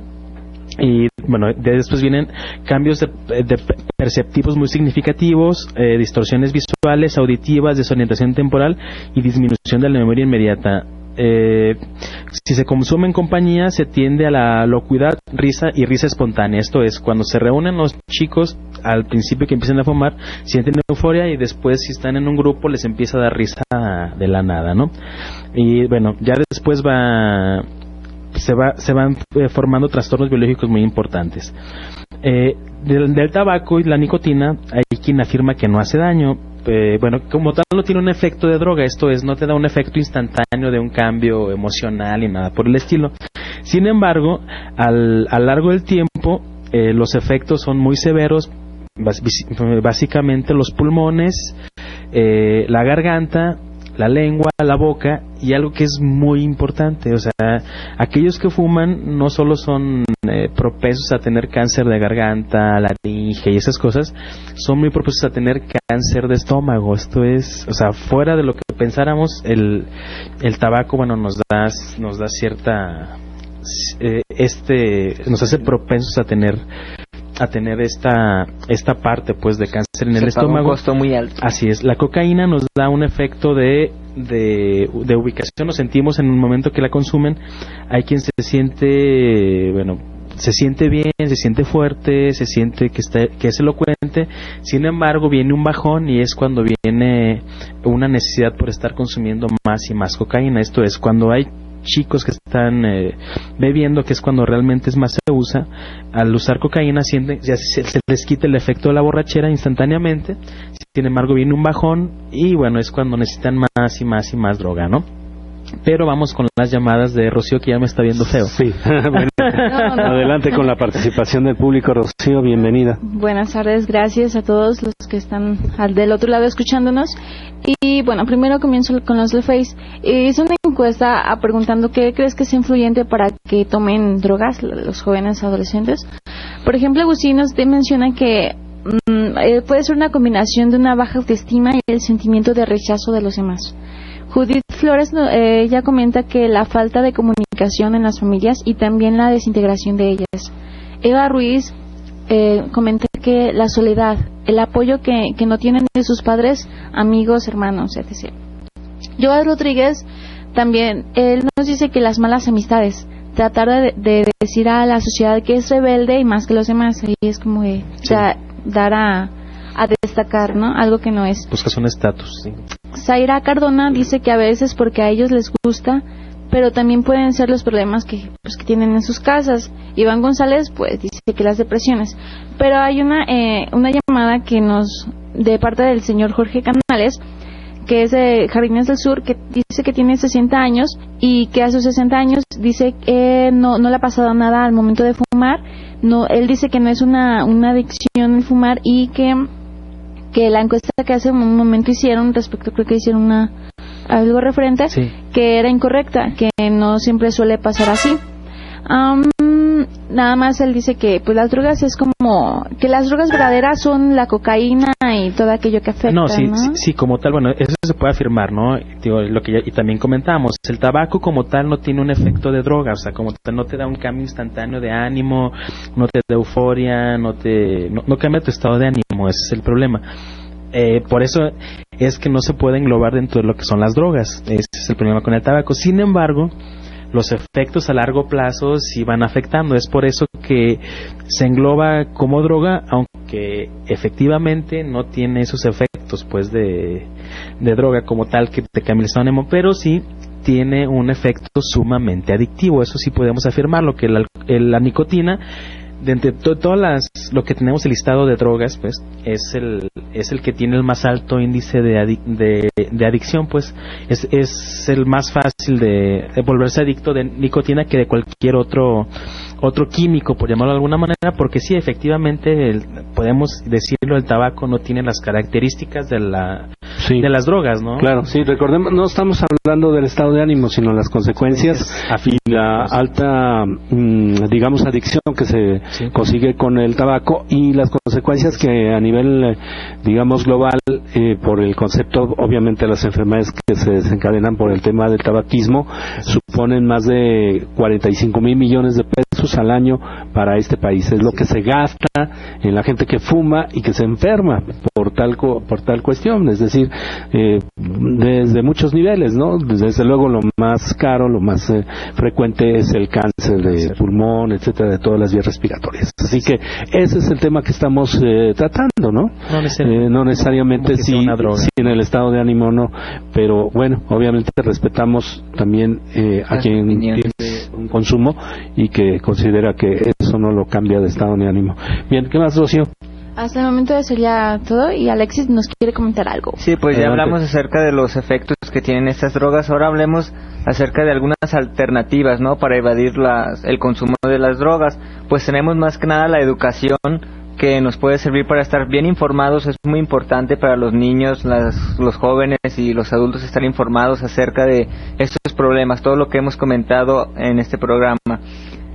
y, bueno, de- después vienen cambios de, de perceptivos muy significativos, eh, distorsiones visuales, auditivas, desorientación temporal y disminución de la memoria inmediata. Eh, si se consume en compañía se tiende a la locuidad, risa y risa espontánea. Esto es, cuando se reúnen los chicos, al principio que empiezan a fumar, sienten euforia y después si están en un grupo les empieza a dar risa de la nada, ¿no? Y bueno, ya después va se va se van eh, formando trastornos biológicos muy importantes. Eh, del, tabaco y la nicotina hay quien afirma que no hace daño. Eh, bueno, como tal no tiene un efecto de droga, esto es, no te da un efecto instantáneo de un cambio emocional y nada por el estilo. Sin embargo, al, a lo largo del tiempo, los efectos son muy severos, básicamente los pulmones, eh, la garganta, la lengua, la boca y algo que es muy importante, o sea, aquellos que fuman no solo son eh, propensos a tener cáncer de garganta, laringe y esas cosas, son muy propensos a tener cáncer de estómago. Esto es, o sea, fuera de lo que pensáramos, el, el tabaco, bueno, nos da, nos da cierta, eh, este, nos hace propensos a tener a tener esta esta parte pues de cáncer en el paga un estómago. costo muy alto. así es. La cocaína nos da un efecto de, de de ubicación. Nos sentimos en un momento que la consumen. Hay quien se siente bueno se siente bien, se siente fuerte, se siente que, está, que es elocuente, sin embargo viene un bajón y es cuando viene una necesidad por estar consumiendo más y más cocaína. Esto es, cuando hay chicos que están eh, bebiendo, que es cuando realmente es más se usa, al usar cocaína sienten, se, se les quita el efecto de la borrachera instantáneamente, sin embargo viene un bajón y bueno, es cuando necesitan más y más y más droga, ¿no? Pero vamos con las llamadas de Rocío que ya me está viendo feo. Sí, bueno, adelante con la participación del público, Rocío, bienvenida. Buenas tardes, gracias a todos los que están al del otro lado escuchándonos. Y bueno, primero comienzo con los de Face. Hice una encuesta a preguntando qué crees que es influyente para que tomen drogas los jóvenes adolescentes. Por ejemplo, Agustín nos te menciona que mm, eh, puede ser una combinación de una baja autoestima y el sentimiento de rechazo de los demás. Judith Flores eh, ella comenta que la falta de comunicación en las familias y también la desintegración de ellas. Eva Ruiz eh, comenta que la soledad, el apoyo que, que no tienen de sus padres, amigos, hermanos, etc. Joel Rodríguez también, él nos dice que las malas amistades, tratar de, de decir a la sociedad que es rebelde y más que los demás, y es como da- dar a, a destacar, ¿no? Algo que no es. Buscas un estatus. sí. Zaira Cardona dice que a veces porque a ellos les gusta, pero también pueden ser los problemas que, pues, que tienen en sus casas. Iván González, pues, dice que las depresiones. Pero hay una, eh, una llamada que nos, de parte del señor Jorge Canales, que es de Jardines del Sur, que dice que tiene 60 años y que a sus 60 años dice que no, no le ha pasado nada al momento de fumar. No, él dice que no es una, una adicción el fumar y que que la encuesta que hace un momento hicieron respecto creo que hicieron una algo referente que era incorrecta que no siempre suele pasar así. Am, nada más él dice que pues las drogas es como que las drogas verdaderas son la cocaína y todo aquello que afecta No, sí, ¿no? sí, sí, como tal, bueno, eso se puede afirmar, ¿no? Digo, lo que ya- y también comentábamos, el tabaco como tal no tiene un efecto de droga, o sea, como tal no te da un cambio instantáneo de ánimo, no te da euforia, no te, no, no cambia tu estado de ánimo, ese es el problema. Eh, por eso es que no se puede englobar dentro de lo que son las drogas, ese es el problema con el tabaco. Sin embargo, los efectos a largo plazo sí van afectando. Es por eso que se engloba como droga, aunque efectivamente no tiene esos efectos pues de, de droga como tal que te cambia el pero sí tiene un efecto sumamente adictivo. Eso sí podemos afirmarlo, que la nicotina de entre to- todas las lo que tenemos el listado de drogas pues es el es el que tiene el más alto índice de, de adicción pues es, es el más fácil de, de volverse adicto de nicotina que de cualquier otro otro químico por llamarlo de alguna manera porque sí efectivamente el- podemos decirlo el tabaco no tiene las características de la de las drogas no Claro, sí, recordemos, no estamos hablando del estado de ánimo, sino las consecuencias y la alta, mm, digamos, adicción que se consigue con el tabaco y las consecuencias que a nivel, eh, digamos, global, eh, por el concepto, obviamente, las enfermedades que se desencadenan por el tema del tabaquismo, suponen más de 45 mil millones de pesos al año para este país. Es lo que se gasta en la gente que fuma y que se enferma por tal, co- por tal cuestión. Es decir, eh, desde muchos niveles, ¿no? Desde luego lo más caro, lo más eh, frecuente es el cáncer de pulmón, etcétera, de todas las vías respiratorias. Así que ese es el tema que estamos eh, tratando, ¿no? No necesariamente. Eh, no necesariamente si, en el estado de ánimo no, pero bueno, obviamente respetamos también eh, a quien tiene un consumo y que considera que eso no lo cambia de estado ni ánimo. Bien, ¿qué más, Rocío? Hasta el momento sería todo y Alexis nos quiere comentar algo Sí, pues ya hablamos acerca de los efectos que tienen estas drogas. Ahora hablemos acerca de algunas alternativas, ¿no? Para evadir las, el consumo de las drogas. Pues tenemos más que nada la educación que nos puede servir para estar bien informados. Es muy importante para los niños, las- los jóvenes y los adultos estar informados acerca de estos problemas, todo lo que hemos comentado en este programa.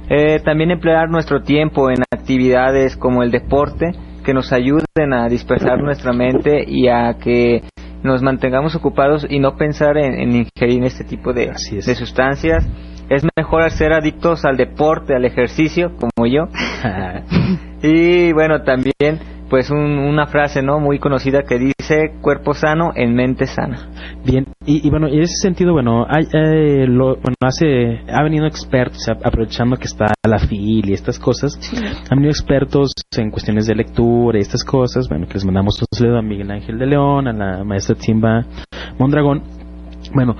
Eh, también emplear nuestro tiempo en actividades como el deporte que nos ayuden a dispersar nuestra mente y a que nos mantengamos ocupados y no pensar en, en ingerir este tipo de, de sustancias. Es mejor ser adictos al deporte, al ejercicio, como yo. y bueno, también pues un- una frase no muy conocida que dice cuerpo sano en mente sana. Bien, y, y bueno, y en ese sentido, bueno, hay, eh, lo- bueno, hace, ha venido expertos, aprovechando que está la FIL y estas cosas, han venido expertos en cuestiones de lectura y estas cosas, bueno, que les mandamos un saludo a Miguel Ángel de León, a la maestra Timba Mondragón, bueno,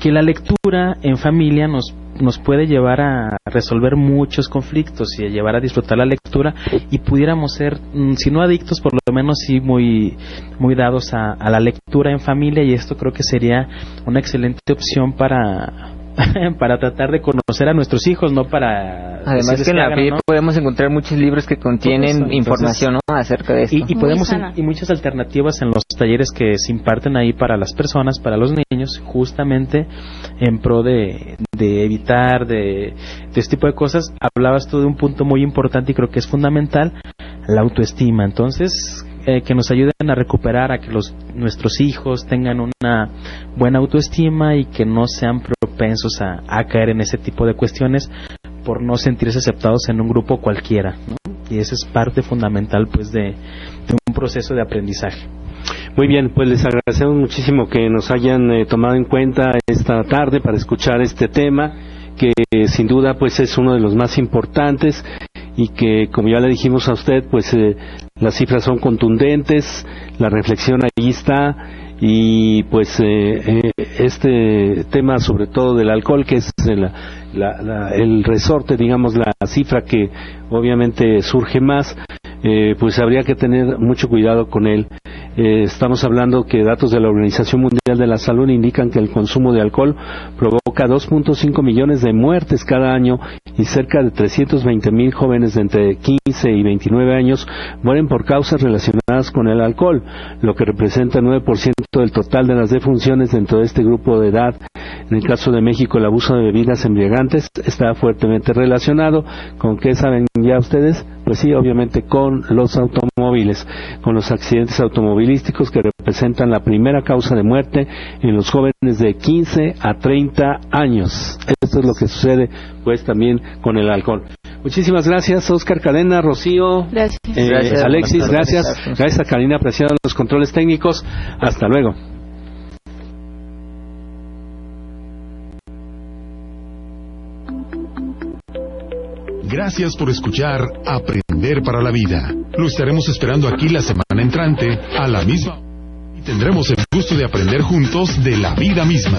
que la lectura en familia nos nos puede llevar a resolver muchos conflictos y a llevar a disfrutar la lectura y pudiéramos ser, mm, si no adictos, por lo menos sí muy, muy dados a, a la lectura en familia y esto creo que sería una excelente opción para, para tratar de conocer a nuestros hijos, no para... Además que en la hagan, FIP ¿no? podemos encontrar muchos libros que contienen información acerca de esto. Y, y podemos y muchas alternativas en los talleres que se imparten ahí para las personas, para los niños, justamente en pro de, de evitar de, de este tipo de cosas. Hablabas tú de un punto muy importante y creo que es fundamental, la autoestima. Entonces, eh, que nos ayuden a recuperar, a que los nuestros hijos tengan una buena autoestima y que no sean propensos a, caer en ese tipo de cuestiones por no sentirse aceptados en un grupo cualquiera. ¿no? Y esa es parte fundamental pues de, un proceso de aprendizaje. Muy bien, pues les agradecemos muchísimo que nos hayan eh, tomado en cuenta esta tarde para escuchar este tema que sin duda pues es uno de los más importantes y que como ya le dijimos a usted pues eh, las cifras son contundentes, la reflexión ahí está y pues eh, eh, este tema sobre todo del alcohol que es el, la- la- el resorte digamos la cifra que obviamente surge más eh, pues habría que tener mucho cuidado con él Eh, estamos hablando que datos de la Organización Mundial de la Salud indican que el consumo de alcohol provoca 2.5 millones de muertes cada año y cerca de 320 mil jóvenes de entre 15 y 29 años mueren por causas relacionadas con el alcohol, lo que representa el 9% del total de las defunciones dentro de este grupo de edad. En el caso de México, el abuso de bebidas embriagantes está fuertemente relacionado con qué saben ya ustedes, pues sí, obviamente con los automóviles, con los accidentes automovilísticos que representan la primera causa de muerte en los jóvenes de 15 a 30 años. Esto es lo que sucede pues también con el alcohol. Muchísimas gracias, Oscar Cadena, Rocío, Gracias. eh, Gracias. Alexis, gracias. Gracias a Karina Preciado los controles técnicos. Hasta luego. Gracias por escuchar Aprender para la Vida. Lo estaremos esperando aquí la semana entrante a la misma hora, y tendremos el gusto de aprender juntos de la vida misma.